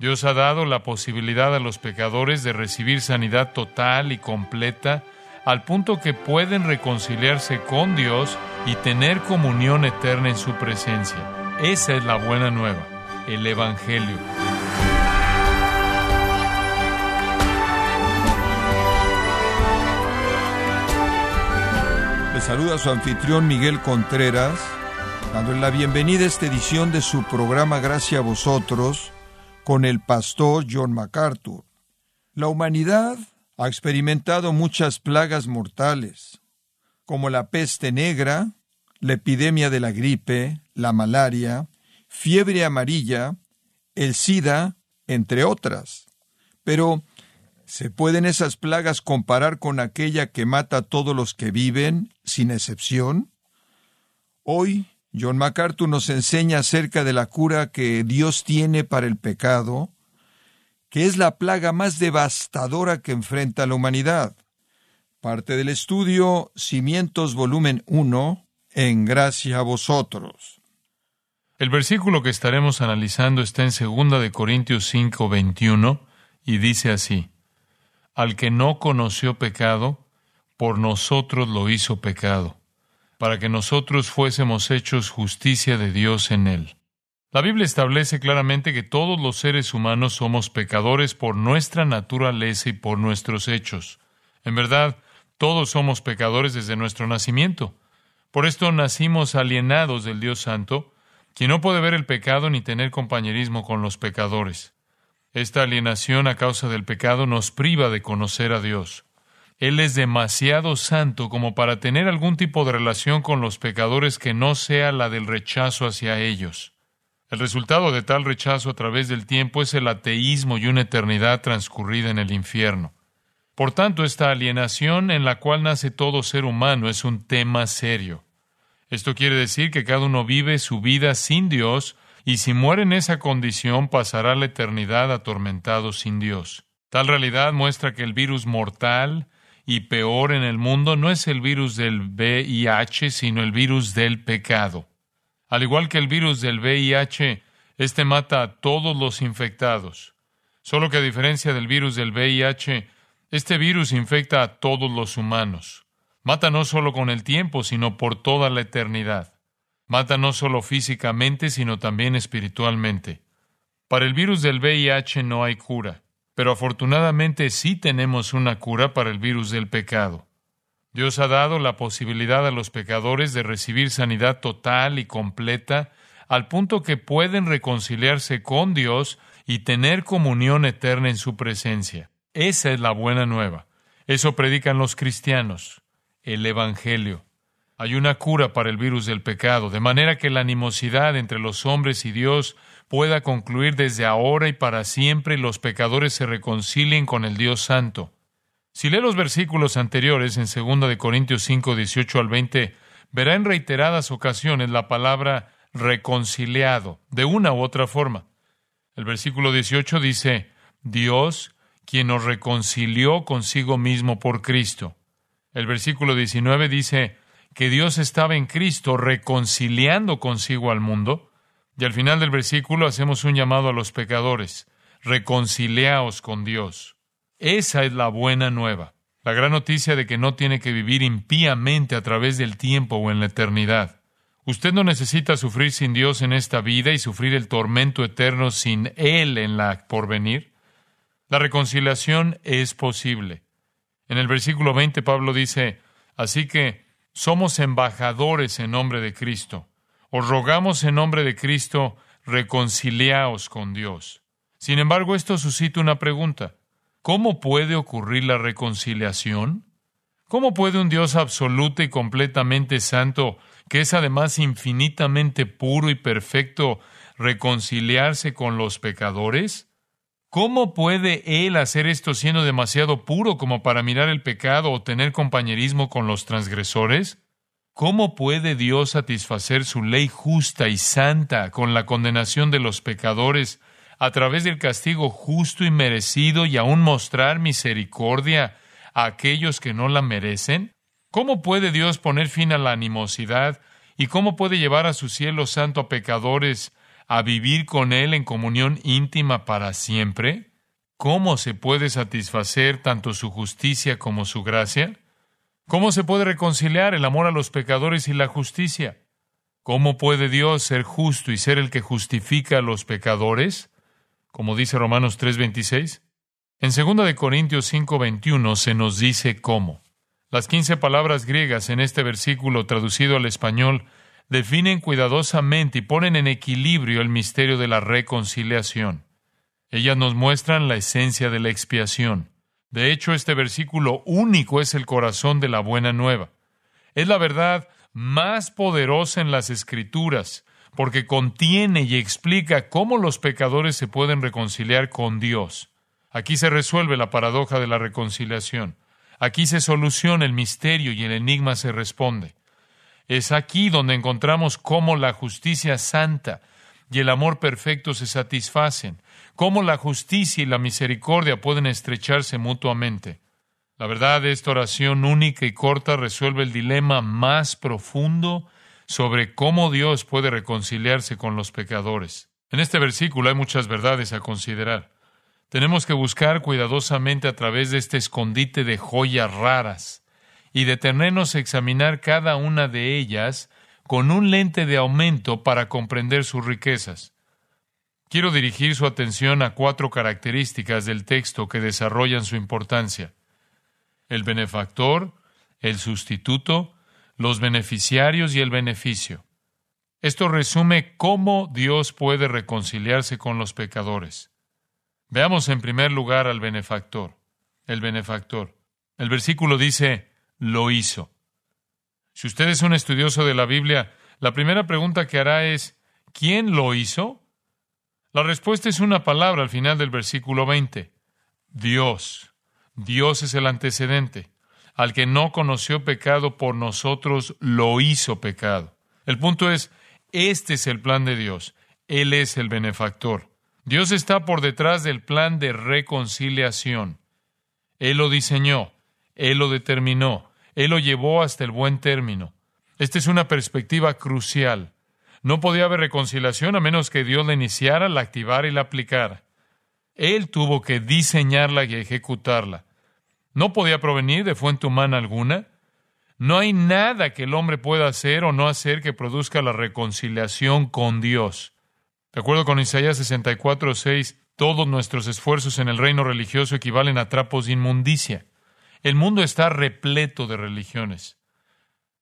Dios ha dado la posibilidad a los pecadores de recibir sanidad total y completa al punto que pueden reconciliarse con Dios y tener comunión eterna en su presencia. Esa es la buena nueva, el Evangelio. Le saluda su anfitrión Miguel Contreras, dándole la bienvenida a esta edición de su programa Gracias a vosotros con el pastor John MacArthur. La humanidad ha experimentado muchas plagas mortales, como la peste negra, la epidemia de la gripe, la malaria, fiebre amarilla, el SIDA, entre otras. Pero, ¿se pueden esas plagas comparar con aquella que mata a todos los que viven, sin excepción? Hoy John MacArthur nos enseña acerca de la cura que Dios tiene para el pecado, que es la plaga más devastadora que enfrenta la humanidad. Parte del estudio Cimientos volumen 1 en gracia a vosotros. El versículo que estaremos analizando está en 2 de Corintios 5, 21 y dice así: Al que no conoció pecado, por nosotros lo hizo pecado para que nosotros fuésemos hechos justicia de Dios en él. La Biblia establece claramente que todos los seres humanos somos pecadores por nuestra naturaleza y por nuestros hechos. En verdad, todos somos pecadores desde nuestro nacimiento. Por esto nacimos alienados del Dios Santo, quien no puede ver el pecado ni tener compañerismo con los pecadores. Esta alienación a causa del pecado nos priva de conocer a Dios. Él es demasiado santo como para tener algún tipo de relación con los pecadores que no sea la del rechazo hacia ellos. El resultado de tal rechazo a través del tiempo es el ateísmo y una eternidad transcurrida en el infierno. Por tanto, esta alienación en la cual nace todo ser humano es un tema serio. Esto quiere decir que cada uno vive su vida sin Dios y si muere en esa condición pasará la eternidad atormentado sin Dios. Tal realidad muestra que el virus mortal y peor en el mundo no es el virus del VIH, sino el virus del pecado. Al igual que el virus del VIH, este mata a todos los infectados. Solo que a diferencia del virus del VIH, este virus infecta a todos los humanos. Mata no solo con el tiempo, sino por toda la eternidad. Mata no solo físicamente, sino también espiritualmente. Para el virus del VIH no hay cura. Pero afortunadamente sí tenemos una cura para el virus del pecado. Dios ha dado la posibilidad a los pecadores de recibir sanidad total y completa al punto que pueden reconciliarse con Dios y tener comunión eterna en su presencia. Esa es la buena nueva. Eso predican los cristianos, el Evangelio. Hay una cura para el virus del pecado, de manera que la animosidad entre los hombres y Dios pueda concluir desde ahora y para siempre los pecadores se reconcilien con el Dios Santo. Si lee los versículos anteriores en 2 de Corintios 5, 18 al 20, verá en reiteradas ocasiones la palabra reconciliado, de una u otra forma. El versículo 18 dice, Dios, quien nos reconcilió consigo mismo por Cristo. El versículo 19 dice que Dios estaba en Cristo reconciliando consigo al mundo. Y al final del versículo hacemos un llamado a los pecadores, reconciliaos con Dios. Esa es la buena nueva, la gran noticia de que no tiene que vivir impíamente a través del tiempo o en la eternidad. Usted no necesita sufrir sin Dios en esta vida y sufrir el tormento eterno sin Él en la porvenir. La reconciliación es posible. En el versículo 20 Pablo dice, así que somos embajadores en nombre de Cristo os rogamos en nombre de Cristo, reconciliaos con Dios. Sin embargo, esto suscita una pregunta. ¿Cómo puede ocurrir la reconciliación? ¿Cómo puede un Dios absoluto y completamente santo, que es además infinitamente puro y perfecto, reconciliarse con los pecadores? ¿Cómo puede Él hacer esto siendo demasiado puro como para mirar el pecado o tener compañerismo con los transgresores? ¿Cómo puede Dios satisfacer su ley justa y santa con la condenación de los pecadores a través del castigo justo y merecido y aún mostrar misericordia a aquellos que no la merecen? ¿Cómo puede Dios poner fin a la animosidad y cómo puede llevar a su cielo santo a pecadores a vivir con Él en comunión íntima para siempre? ¿Cómo se puede satisfacer tanto su justicia como su gracia? ¿Cómo se puede reconciliar el amor a los pecadores y la justicia? ¿Cómo puede Dios ser justo y ser el que justifica a los pecadores? Como dice Romanos 3:26. En 2 de Corintios 5:21 se nos dice cómo. Las quince palabras griegas en este versículo traducido al español definen cuidadosamente y ponen en equilibrio el misterio de la reconciliación. Ellas nos muestran la esencia de la expiación. De hecho, este versículo único es el corazón de la buena nueva. Es la verdad más poderosa en las Escrituras, porque contiene y explica cómo los pecadores se pueden reconciliar con Dios. Aquí se resuelve la paradoja de la reconciliación. Aquí se soluciona el misterio y el enigma se responde. Es aquí donde encontramos cómo la justicia santa y el amor perfecto se satisfacen, cómo la justicia y la misericordia pueden estrecharse mutuamente. La verdad, esta oración única y corta resuelve el dilema más profundo sobre cómo Dios puede reconciliarse con los pecadores. En este versículo hay muchas verdades a considerar. Tenemos que buscar cuidadosamente a través de este escondite de joyas raras y detenernos a examinar cada una de ellas con un lente de aumento para comprender sus riquezas. Quiero dirigir su atención a cuatro características del texto que desarrollan su importancia. El benefactor, el sustituto, los beneficiarios y el beneficio. Esto resume cómo Dios puede reconciliarse con los pecadores. Veamos en primer lugar al benefactor. El benefactor. El versículo dice, lo hizo. Si usted es un estudioso de la Biblia, la primera pregunta que hará es, ¿quién lo hizo? La respuesta es una palabra al final del versículo 20. Dios. Dios es el antecedente. Al que no conoció pecado por nosotros, lo hizo pecado. El punto es, este es el plan de Dios. Él es el benefactor. Dios está por detrás del plan de reconciliación. Él lo diseñó, Él lo determinó, él lo llevó hasta el buen término. Esta es una perspectiva crucial. No podía haber reconciliación a menos que Dios la iniciara, la activara y la aplicara. Él tuvo que diseñarla y ejecutarla. No podía provenir de fuente humana alguna. No hay nada que el hombre pueda hacer o no hacer que produzca la reconciliación con Dios. De acuerdo con Isaías 64, 6, todos nuestros esfuerzos en el reino religioso equivalen a trapos de inmundicia. El mundo está repleto de religiones.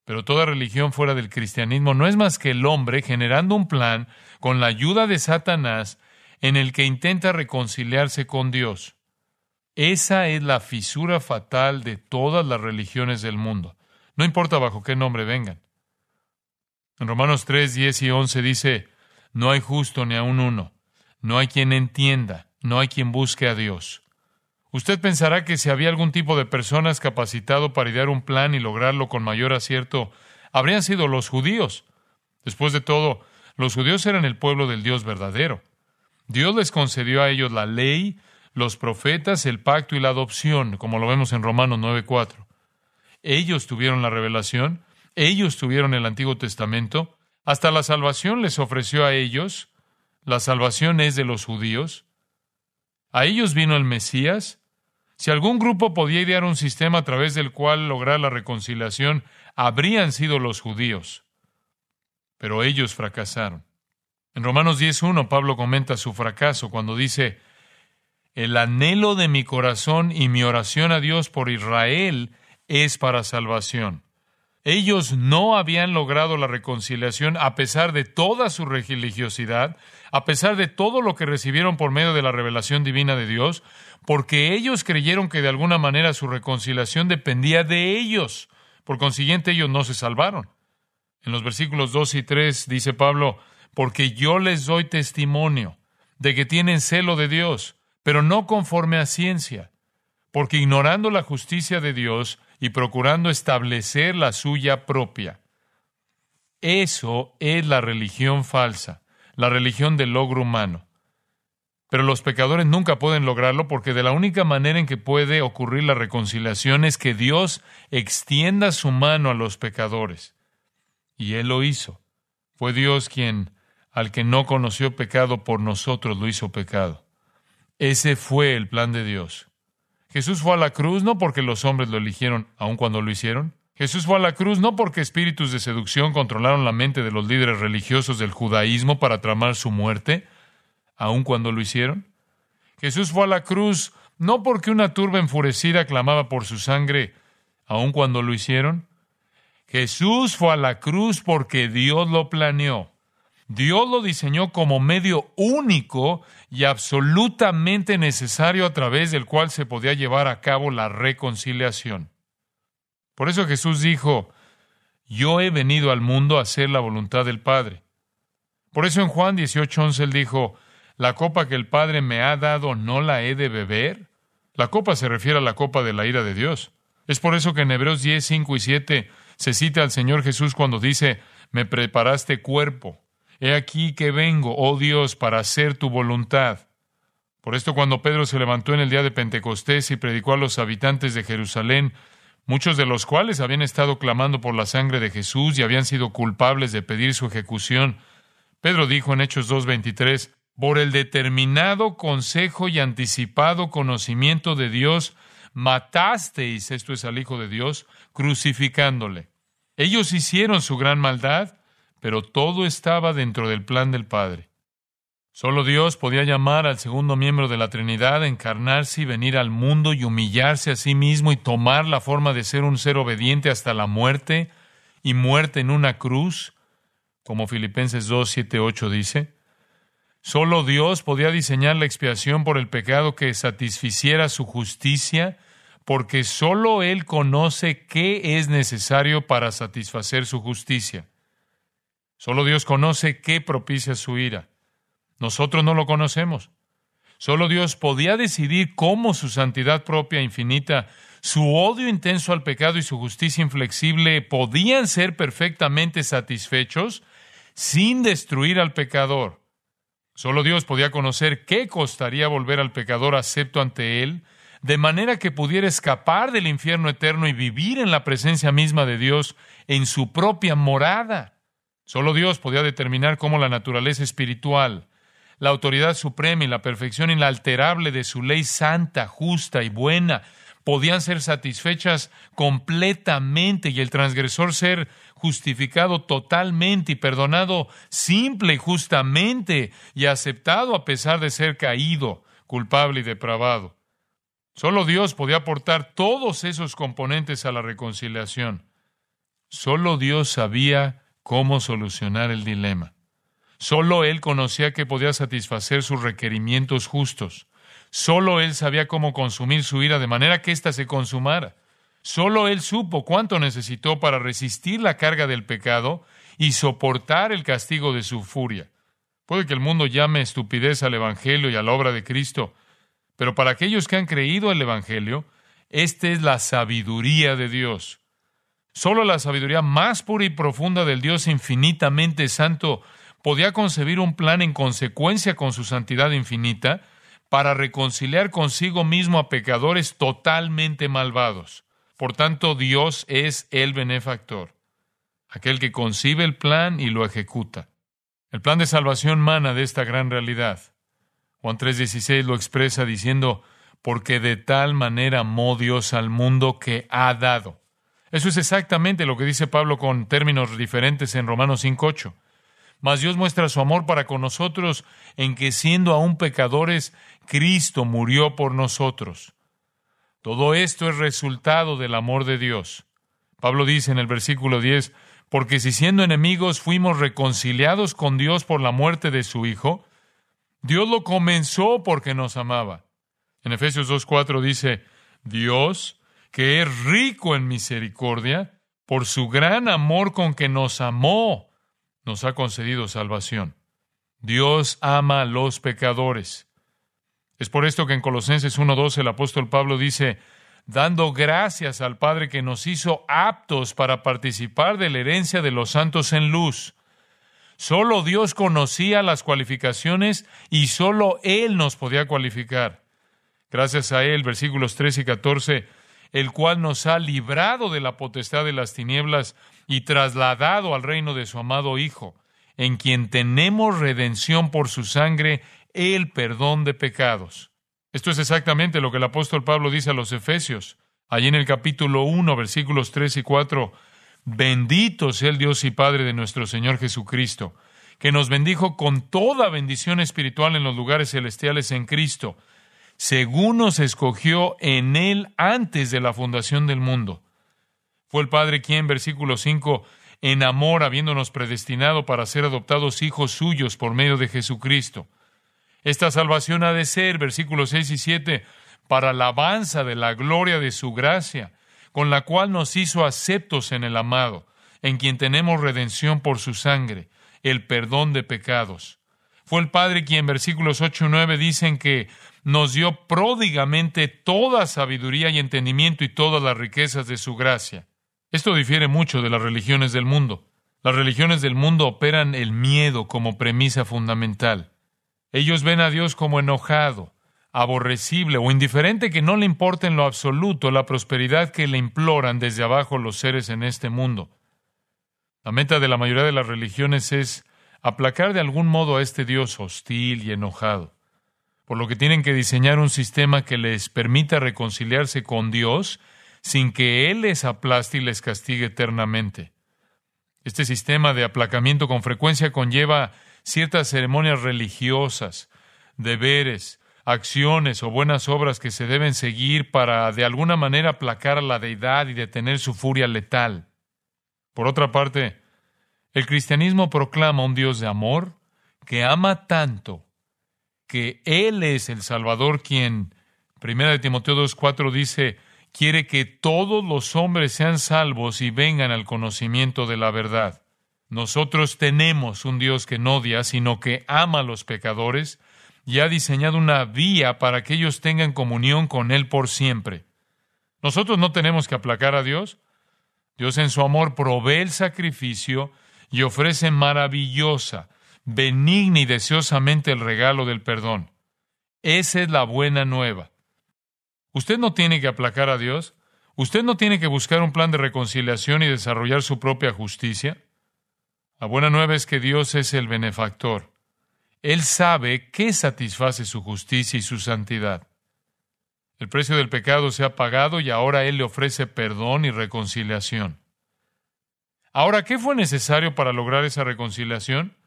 Pero toda religión fuera del cristianismo no es más que el hombre generando un plan con la ayuda de Satanás en el que intenta reconciliarse con Dios. Esa es la fisura fatal de todas las religiones del mundo. No importa bajo qué nombre vengan. En Romanos 3, 10 y 11 dice, no hay justo ni aun uno, no hay quien entienda, no hay quien busque a Dios. Usted pensará que si había algún tipo de personas capacitado para idear un plan y lograrlo con mayor acierto, habrían sido los judíos. Después de todo, los judíos eran el pueblo del Dios verdadero. Dios les concedió a ellos la ley, los profetas, el pacto y la adopción, como lo vemos en Romanos 9:4. Ellos tuvieron la revelación, ellos tuvieron el Antiguo Testamento, hasta la salvación les ofreció a ellos. La salvación es de los judíos. A ellos vino el Mesías. Si algún grupo podía idear un sistema a través del cual lograr la reconciliación, habrían sido los judíos. Pero ellos fracasaron. En Romanos 10.1 Pablo comenta su fracaso cuando dice, el anhelo de mi corazón y mi oración a Dios por Israel es para salvación. Ellos no habían logrado la reconciliación a pesar de toda su religiosidad, a pesar de todo lo que recibieron por medio de la revelación divina de Dios, porque ellos creyeron que de alguna manera su reconciliación dependía de ellos. Por consiguiente, ellos no se salvaron. En los versículos 2 y 3 dice Pablo, porque yo les doy testimonio de que tienen celo de Dios, pero no conforme a ciencia, porque ignorando la justicia de Dios, y procurando establecer la suya propia. Eso es la religión falsa, la religión del logro humano. Pero los pecadores nunca pueden lograrlo porque de la única manera en que puede ocurrir la reconciliación es que Dios extienda su mano a los pecadores. Y Él lo hizo. Fue Dios quien, al que no conoció pecado por nosotros lo hizo pecado. Ese fue el plan de Dios. Jesús fue a la cruz no porque los hombres lo eligieron aun cuando lo hicieron. Jesús fue a la cruz no porque espíritus de seducción controlaron la mente de los líderes religiosos del judaísmo para tramar su muerte, aun cuando lo hicieron. Jesús fue a la cruz no porque una turba enfurecida clamaba por su sangre, aun cuando lo hicieron. Jesús fue a la cruz porque Dios lo planeó. Dios lo diseñó como medio único y absolutamente necesario a través del cual se podía llevar a cabo la reconciliación. Por eso Jesús dijo, yo he venido al mundo a hacer la voluntad del Padre. Por eso en Juan 18:11 él dijo, la copa que el Padre me ha dado no la he de beber. La copa se refiere a la copa de la ira de Dios. Es por eso que en Hebreos 10, 5 y 7 se cita al Señor Jesús cuando dice, me preparaste cuerpo He aquí que vengo, oh Dios, para hacer tu voluntad. Por esto cuando Pedro se levantó en el día de Pentecostés y predicó a los habitantes de Jerusalén, muchos de los cuales habían estado clamando por la sangre de Jesús y habían sido culpables de pedir su ejecución, Pedro dijo en Hechos 2.23, por el determinado consejo y anticipado conocimiento de Dios, matasteis, esto es al Hijo de Dios, crucificándole. Ellos hicieron su gran maldad, pero todo estaba dentro del plan del Padre. Solo Dios podía llamar al segundo miembro de la Trinidad encarnarse y venir al mundo y humillarse a sí mismo y tomar la forma de ser un ser obediente hasta la muerte y muerte en una cruz, como Filipenses 2, 7, 8 dice. Solo Dios podía diseñar la expiación por el pecado que satisficiera su justicia, porque solo Él conoce qué es necesario para satisfacer su justicia. Solo Dios conoce qué propicia su ira. Nosotros no lo conocemos. Solo Dios podía decidir cómo su santidad propia infinita, su odio intenso al pecado y su justicia inflexible podían ser perfectamente satisfechos sin destruir al pecador. Solo Dios podía conocer qué costaría volver al pecador acepto ante Él, de manera que pudiera escapar del infierno eterno y vivir en la presencia misma de Dios en su propia morada. Solo Dios podía determinar cómo la naturaleza espiritual, la autoridad suprema y la perfección inalterable de su ley santa, justa y buena podían ser satisfechas completamente y el transgresor ser justificado totalmente y perdonado simple y justamente y aceptado a pesar de ser caído, culpable y depravado. Solo Dios podía aportar todos esos componentes a la reconciliación. Solo Dios sabía cómo solucionar el dilema. Solo él conocía que podía satisfacer sus requerimientos justos. Solo él sabía cómo consumir su ira de manera que ésta se consumara. Solo él supo cuánto necesitó para resistir la carga del pecado y soportar el castigo de su furia. Puede que el mundo llame estupidez al Evangelio y a la obra de Cristo, pero para aquellos que han creído el Evangelio, esta es la sabiduría de Dios. Solo la sabiduría más pura y profunda del Dios infinitamente santo podía concebir un plan en consecuencia con su santidad infinita para reconciliar consigo mismo a pecadores totalmente malvados. Por tanto, Dios es el benefactor, aquel que concibe el plan y lo ejecuta. El plan de salvación mana de esta gran realidad. Juan 3:16 lo expresa diciendo, porque de tal manera amó Dios al mundo que ha dado. Eso es exactamente lo que dice Pablo con términos diferentes en Romanos 5.8. Mas Dios muestra su amor para con nosotros en que siendo aún pecadores, Cristo murió por nosotros. Todo esto es resultado del amor de Dios. Pablo dice en el versículo 10, porque si siendo enemigos fuimos reconciliados con Dios por la muerte de su Hijo, Dios lo comenzó porque nos amaba. En Efesios 2.4 dice, Dios, que es rico en misericordia, por su gran amor con que nos amó, nos ha concedido salvación. Dios ama a los pecadores. Es por esto que en Colosenses 1.12 el apóstol Pablo dice, dando gracias al Padre que nos hizo aptos para participar de la herencia de los santos en luz. Solo Dios conocía las cualificaciones y solo Él nos podía cualificar. Gracias a Él, versículos 13 y 14, el cual nos ha librado de la potestad de las tinieblas y trasladado al reino de su amado Hijo, en quien tenemos redención por su sangre, el perdón de pecados. Esto es exactamente lo que el apóstol Pablo dice a los Efesios. Allí en el capítulo 1, versículos 3 y 4, bendito sea el Dios y Padre de nuestro Señor Jesucristo, que nos bendijo con toda bendición espiritual en los lugares celestiales en Cristo, según nos escogió en Él antes de la fundación del mundo. Fue el Padre quien, versículo 5, en amor, habiéndonos predestinado para ser adoptados hijos suyos por medio de Jesucristo. Esta salvación ha de ser, versículos 6 y 7, para alabanza de la gloria de su gracia, con la cual nos hizo aceptos en el amado, en quien tenemos redención por su sangre, el perdón de pecados. Fue el Padre quien, versículos 8 y 9, dicen que nos dio pródigamente toda sabiduría y entendimiento y todas las riquezas de su gracia. Esto difiere mucho de las religiones del mundo. Las religiones del mundo operan el miedo como premisa fundamental. Ellos ven a Dios como enojado, aborrecible o indiferente que no le importa en lo absoluto la prosperidad que le imploran desde abajo los seres en este mundo. La meta de la mayoría de las religiones es aplacar de algún modo a este Dios hostil y enojado, por lo que tienen que diseñar un sistema que les permita reconciliarse con Dios sin que Él les aplaste y les castigue eternamente. Este sistema de aplacamiento con frecuencia conlleva ciertas ceremonias religiosas, deberes, acciones o buenas obras que se deben seguir para de alguna manera aplacar a la deidad y detener su furia letal. Por otra parte, el cristianismo proclama un Dios de amor que ama tanto que Él es el Salvador quien, 1 Timoteo 2.4 dice, quiere que todos los hombres sean salvos y vengan al conocimiento de la verdad. Nosotros tenemos un Dios que no odia, sino que ama a los pecadores y ha diseñado una vía para que ellos tengan comunión con Él por siempre. Nosotros no tenemos que aplacar a Dios. Dios en su amor provee el sacrificio y ofrece maravillosa, benigna y deseosamente el regalo del perdón. Esa es la buena nueva. Usted no tiene que aplacar a Dios. Usted no tiene que buscar un plan de reconciliación y desarrollar su propia justicia. La buena nueva es que Dios es el benefactor. Él sabe qué satisface su justicia y su santidad. El precio del pecado se ha pagado y ahora Él le ofrece perdón y reconciliación. Ahora, ¿qué fue necesario para lograr esa reconciliación?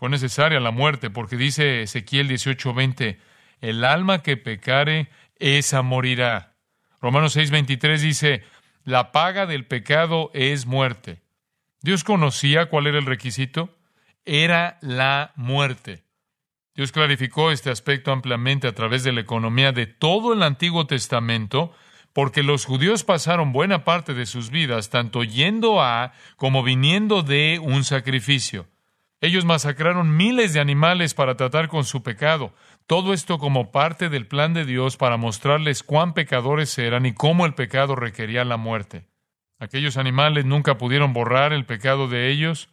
Fue necesaria la muerte, porque dice Ezequiel 18:20, el alma que pecare esa morirá. Romanos 6:23 dice, la paga del pecado es muerte. Dios conocía cuál era el requisito. Era la muerte. Dios clarificó este aspecto ampliamente a través de la economía de todo el Antiguo Testamento, porque los judíos pasaron buena parte de sus vidas tanto yendo a como viniendo de un sacrificio. Ellos masacraron miles de animales para tratar con su pecado, todo esto como parte del plan de Dios para mostrarles cuán pecadores eran y cómo el pecado requería la muerte. Aquellos animales nunca pudieron borrar el pecado de ellos,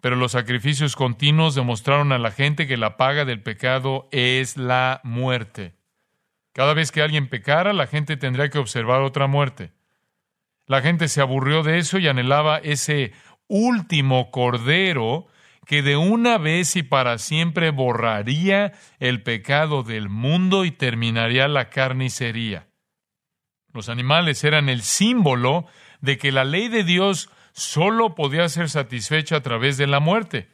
pero los sacrificios continuos demostraron a la gente que la paga del pecado es la muerte. Cada vez que alguien pecara, la gente tendría que observar otra muerte. La gente se aburrió de eso y anhelaba ese último cordero que de una vez y para siempre borraría el pecado del mundo y terminaría la carnicería. Los animales eran el símbolo de que la ley de Dios solo podía ser satisfecha a través de la muerte,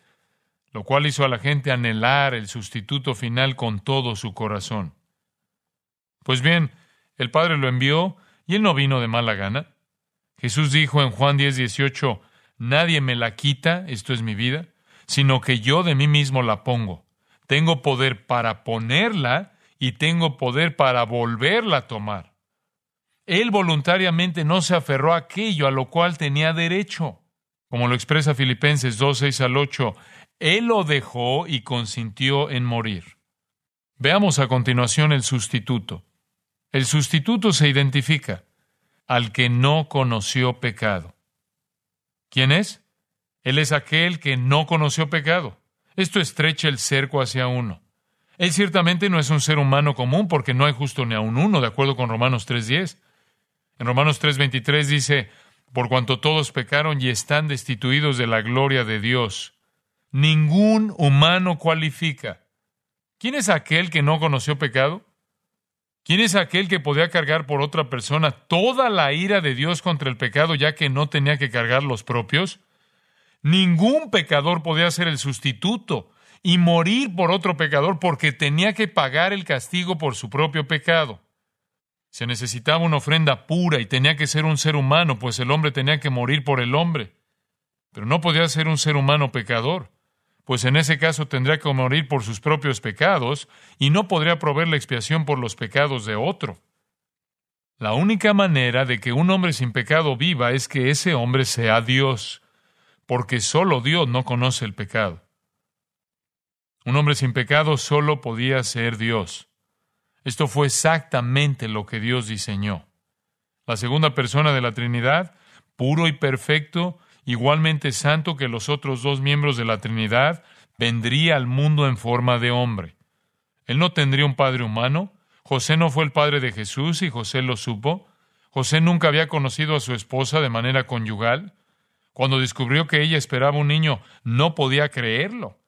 lo cual hizo a la gente anhelar el sustituto final con todo su corazón. Pues bien, el Padre lo envió y él no vino de mala gana. Jesús dijo en Juan 10, 18, Nadie me la quita, esto es mi vida, sino que yo de mí mismo la pongo. Tengo poder para ponerla y tengo poder para volverla a tomar. Él voluntariamente no se aferró a aquello a lo cual tenía derecho. Como lo expresa Filipenses 2, 6 al 8, Él lo dejó y consintió en morir. Veamos a continuación el sustituto. El sustituto se identifica al que no conoció pecado. ¿Quién es? Él es aquel que no conoció pecado. Esto estrecha el cerco hacia uno. Él ciertamente no es un ser humano común porque no hay justo ni a un uno, de acuerdo con Romanos 3.10. En Romanos 3.23 dice, por cuanto todos pecaron y están destituidos de la gloria de Dios, Ningún humano cualifica. ¿Quién es aquel que no conoció pecado? ¿Quién es aquel que podía cargar por otra persona toda la ira de Dios contra el pecado ya que no tenía que cargar los propios? Ningún pecador podía ser el sustituto y morir por otro pecador porque tenía que pagar el castigo por su propio pecado. Se necesitaba una ofrenda pura y tenía que ser un ser humano, pues el hombre tenía que morir por el hombre. Pero no podía ser un ser humano pecador, pues en ese caso tendría que morir por sus propios pecados y no podría proveer la expiación por los pecados de otro. La única manera de que un hombre sin pecado viva es que ese hombre sea Dios, porque solo Dios no conoce el pecado. Un hombre sin pecado solo podía ser Dios. Esto fue exactamente lo que Dios diseñó. La segunda persona de la Trinidad, puro y perfecto, igualmente santo que los otros dos miembros de la Trinidad, vendría al mundo en forma de hombre. Él no tendría un padre humano. José no fue el padre de Jesús y José lo supo. José nunca había conocido a su esposa de manera conyugal. Cuando descubrió que ella esperaba un niño, no podía creerlo.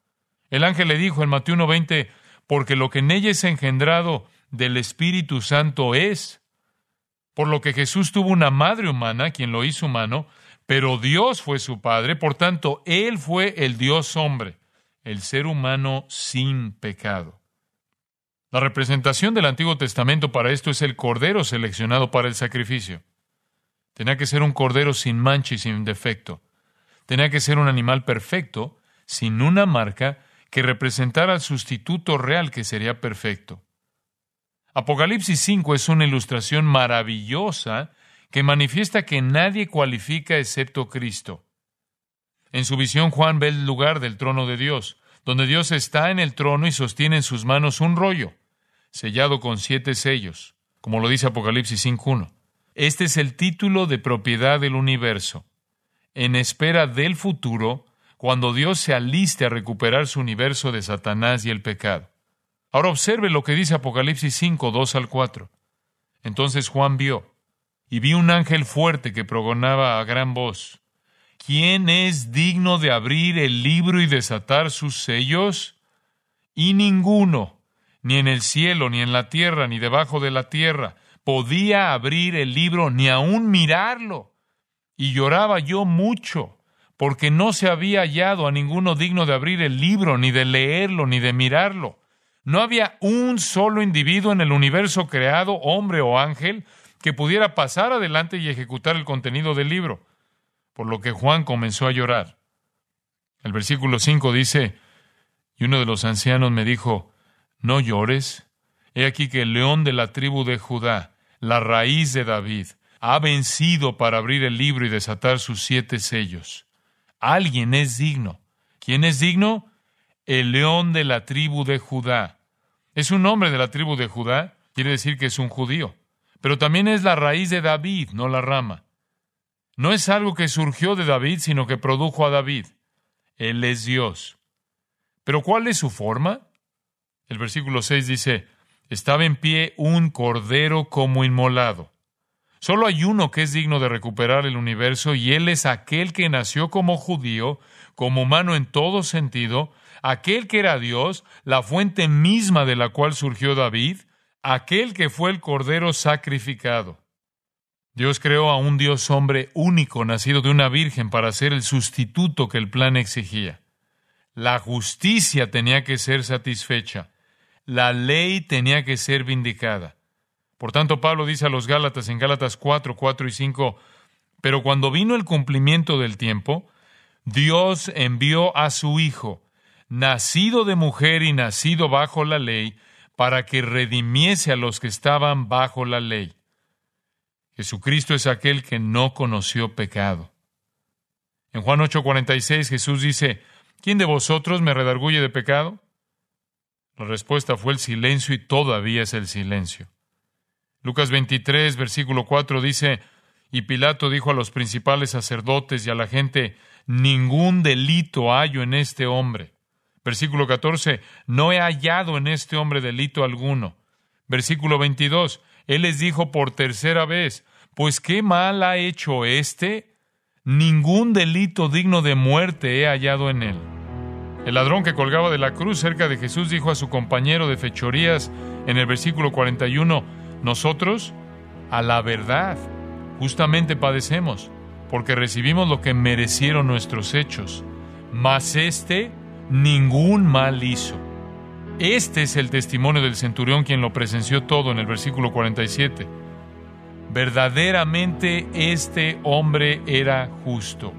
El ángel le dijo en Mateo 1:20, porque lo que en ella es engendrado del Espíritu Santo es. Por lo que Jesús tuvo una madre humana, quien lo hizo humano, pero Dios fue su Padre, por tanto, Él fue el Dios hombre, el ser humano sin pecado. La representación del Antiguo Testamento para esto es el cordero seleccionado para el sacrificio. Tenía que ser un cordero sin mancha y sin defecto. Tenía que ser un animal perfecto, sin una marca, que representara al sustituto real que sería perfecto. Apocalipsis 5 es una ilustración maravillosa que manifiesta que nadie cualifica excepto Cristo. En su visión Juan ve el lugar del trono de Dios, donde Dios está en el trono y sostiene en sus manos un rollo, sellado con siete sellos, como lo dice Apocalipsis 5.1. Este es el título de propiedad del universo. En espera del futuro, cuando Dios se aliste a recuperar su universo de Satanás y el pecado. Ahora observe lo que dice Apocalipsis 5, 2 al 4. Entonces Juan vio, y vi un ángel fuerte que progonaba a gran voz, ¿quién es digno de abrir el libro y desatar sus sellos? Y ninguno, ni en el cielo, ni en la tierra, ni debajo de la tierra, podía abrir el libro, ni aun mirarlo. Y lloraba yo mucho porque no se había hallado a ninguno digno de abrir el libro, ni de leerlo, ni de mirarlo. No había un solo individuo en el universo creado, hombre o ángel, que pudiera pasar adelante y ejecutar el contenido del libro, por lo que Juan comenzó a llorar. El versículo 5 dice, y uno de los ancianos me dijo, no llores, he aquí que el león de la tribu de Judá, la raíz de David, ha vencido para abrir el libro y desatar sus siete sellos. Alguien es digno. ¿Quién es digno? El león de la tribu de Judá. Es un hombre de la tribu de Judá, quiere decir que es un judío. Pero también es la raíz de David, no la rama. No es algo que surgió de David, sino que produjo a David. Él es Dios. Pero ¿cuál es su forma? El versículo 6 dice, estaba en pie un cordero como inmolado. Solo hay uno que es digno de recuperar el universo y él es aquel que nació como judío, como humano en todo sentido, aquel que era Dios, la fuente misma de la cual surgió David, aquel que fue el cordero sacrificado. Dios creó a un Dios hombre único, nacido de una virgen, para ser el sustituto que el plan exigía. La justicia tenía que ser satisfecha. La ley tenía que ser vindicada. Por tanto, Pablo dice a los Gálatas en Gálatas 4, 4 y 5, pero cuando vino el cumplimiento del tiempo, Dios envió a su Hijo, nacido de mujer y nacido bajo la ley, para que redimiese a los que estaban bajo la ley. Jesucristo es aquel que no conoció pecado. En Juan 8:46 Jesús dice, ¿quién de vosotros me redarguye de pecado? La respuesta fue el silencio y todavía es el silencio. Lucas 23, versículo 4 dice, y Pilato dijo a los principales sacerdotes y a la gente, ningún delito hallo en este hombre. Versículo 14, no he hallado en este hombre delito alguno. Versículo 22, él les dijo por tercera vez, pues qué mal ha hecho éste, ningún delito digno de muerte he hallado en él. El ladrón que colgaba de la cruz cerca de Jesús dijo a su compañero de fechorías en el versículo 41, nosotros, a la verdad, justamente padecemos, porque recibimos lo que merecieron nuestros hechos, mas este ningún mal hizo. Este es el testimonio del centurión quien lo presenció todo en el versículo 47. Verdaderamente este hombre era justo.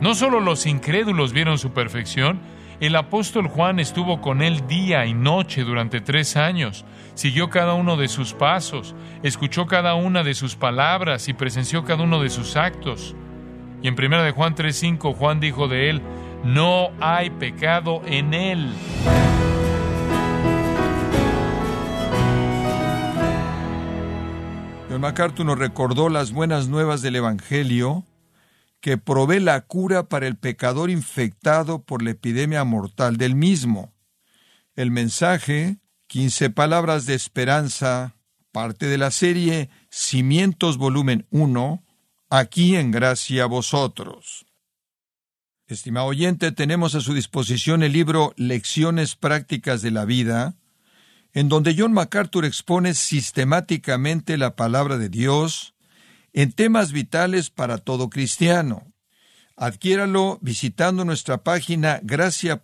No solo los incrédulos vieron su perfección, el apóstol Juan estuvo con él día y noche durante tres años, siguió cada uno de sus pasos, escuchó cada una de sus palabras y presenció cada uno de sus actos. Y en 1 de Juan 3:5 Juan dijo de él, no hay pecado en él. John MacArthur nos recordó las buenas nuevas del Evangelio que provee la cura para el pecador infectado por la epidemia mortal del mismo. El mensaje, 15 palabras de esperanza, parte de la serie Cimientos volumen 1, aquí en gracia a vosotros. Estimado oyente, tenemos a su disposición el libro Lecciones Prácticas de la Vida, en donde John MacArthur expone sistemáticamente la palabra de Dios, en temas vitales para todo cristiano. Adquiéralo visitando nuestra página gracia.org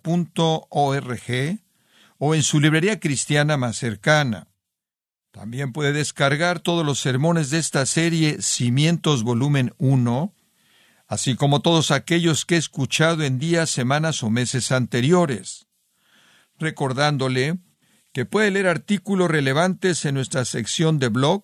o en su librería cristiana más cercana. También puede descargar todos los sermones de esta serie Cimientos Volumen 1, así como todos aquellos que he escuchado en días, semanas o meses anteriores, recordándole que puede leer artículos relevantes en nuestra sección de blog